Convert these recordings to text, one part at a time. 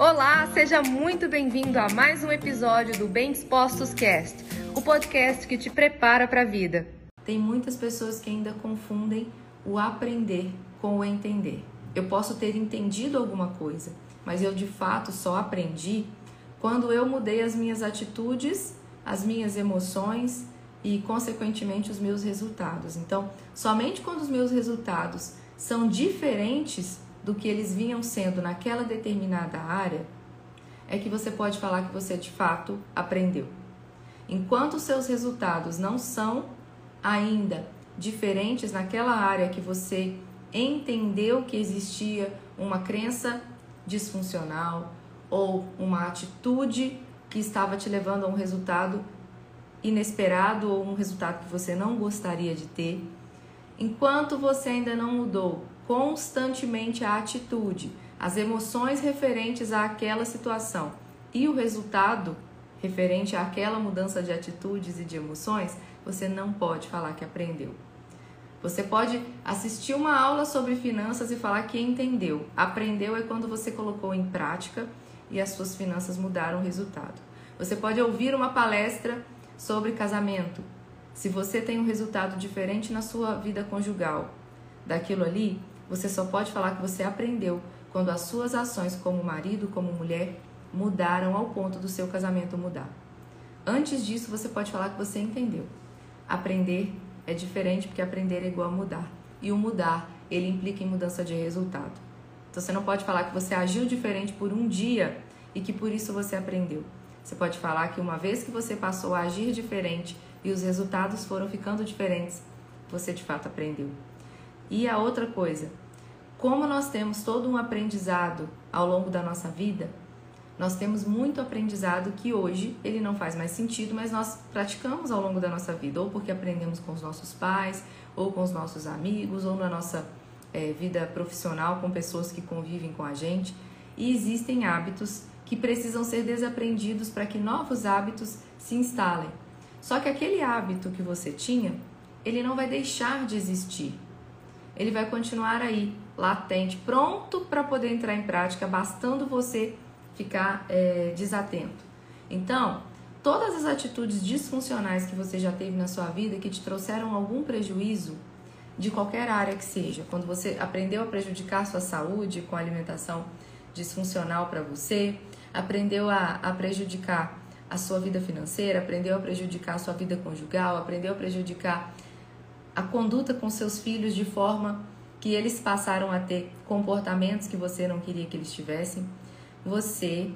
Olá, seja muito bem-vindo a mais um episódio do Bem Dispostos Cast, o podcast que te prepara para a vida. Tem muitas pessoas que ainda confundem o aprender com o entender. Eu posso ter entendido alguma coisa, mas eu de fato só aprendi quando eu mudei as minhas atitudes, as minhas emoções e, consequentemente, os meus resultados. Então, somente quando os meus resultados são diferentes do que eles vinham sendo naquela determinada área, é que você pode falar que você de fato aprendeu. Enquanto seus resultados não são ainda diferentes naquela área que você entendeu que existia uma crença disfuncional ou uma atitude que estava te levando a um resultado inesperado ou um resultado que você não gostaria de ter, enquanto você ainda não mudou constantemente a atitude, as emoções referentes àquela situação e o resultado referente àquela mudança de atitudes e de emoções, você não pode falar que aprendeu. Você pode assistir uma aula sobre finanças e falar que entendeu. Aprendeu é quando você colocou em prática e as suas finanças mudaram o resultado. Você pode ouvir uma palestra sobre casamento. Se você tem um resultado diferente na sua vida conjugal daquilo ali, você só pode falar que você aprendeu quando as suas ações como marido, como mulher, mudaram ao ponto do seu casamento mudar. Antes disso, você pode falar que você entendeu. Aprender é diferente porque aprender é igual a mudar. E o mudar, ele implica em mudança de resultado. Então você não pode falar que você agiu diferente por um dia e que por isso você aprendeu. Você pode falar que uma vez que você passou a agir diferente e os resultados foram ficando diferentes, você de fato aprendeu. E a outra coisa, como nós temos todo um aprendizado ao longo da nossa vida, nós temos muito aprendizado que hoje ele não faz mais sentido, mas nós praticamos ao longo da nossa vida, ou porque aprendemos com os nossos pais, ou com os nossos amigos, ou na nossa é, vida profissional com pessoas que convivem com a gente. E existem hábitos que precisam ser desaprendidos para que novos hábitos se instalem. Só que aquele hábito que você tinha, ele não vai deixar de existir ele vai continuar aí, latente, pronto para poder entrar em prática, bastando você ficar é, desatento. Então, todas as atitudes disfuncionais que você já teve na sua vida que te trouxeram algum prejuízo, de qualquer área que seja, quando você aprendeu a prejudicar sua saúde com alimentação disfuncional para você, aprendeu a, a prejudicar a sua vida financeira, aprendeu a prejudicar a sua vida conjugal, aprendeu a prejudicar a conduta com seus filhos de forma que eles passaram a ter comportamentos que você não queria que eles tivessem, você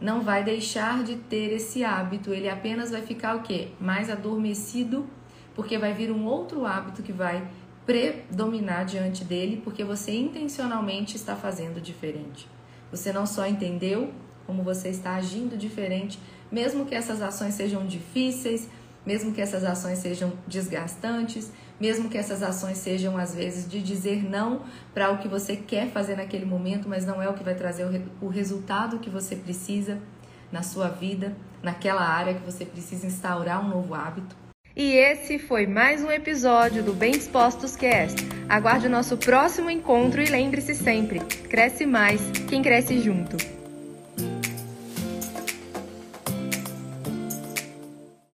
não vai deixar de ter esse hábito, ele apenas vai ficar o quê? Mais adormecido, porque vai vir um outro hábito que vai predominar diante dele, porque você intencionalmente está fazendo diferente. Você não só entendeu como você está agindo diferente, mesmo que essas ações sejam difíceis, mesmo que essas ações sejam desgastantes, mesmo que essas ações sejam às vezes de dizer não para o que você quer fazer naquele momento, mas não é o que vai trazer o, resultado que você precisa na sua vida, naquela área que você precisa instaurar um novo hábito. E esse foi mais um episódio do Bem Dispostos Cast. Aguarde o nosso próximo encontro e lembre-se sempre: cresce mais quem cresce junto.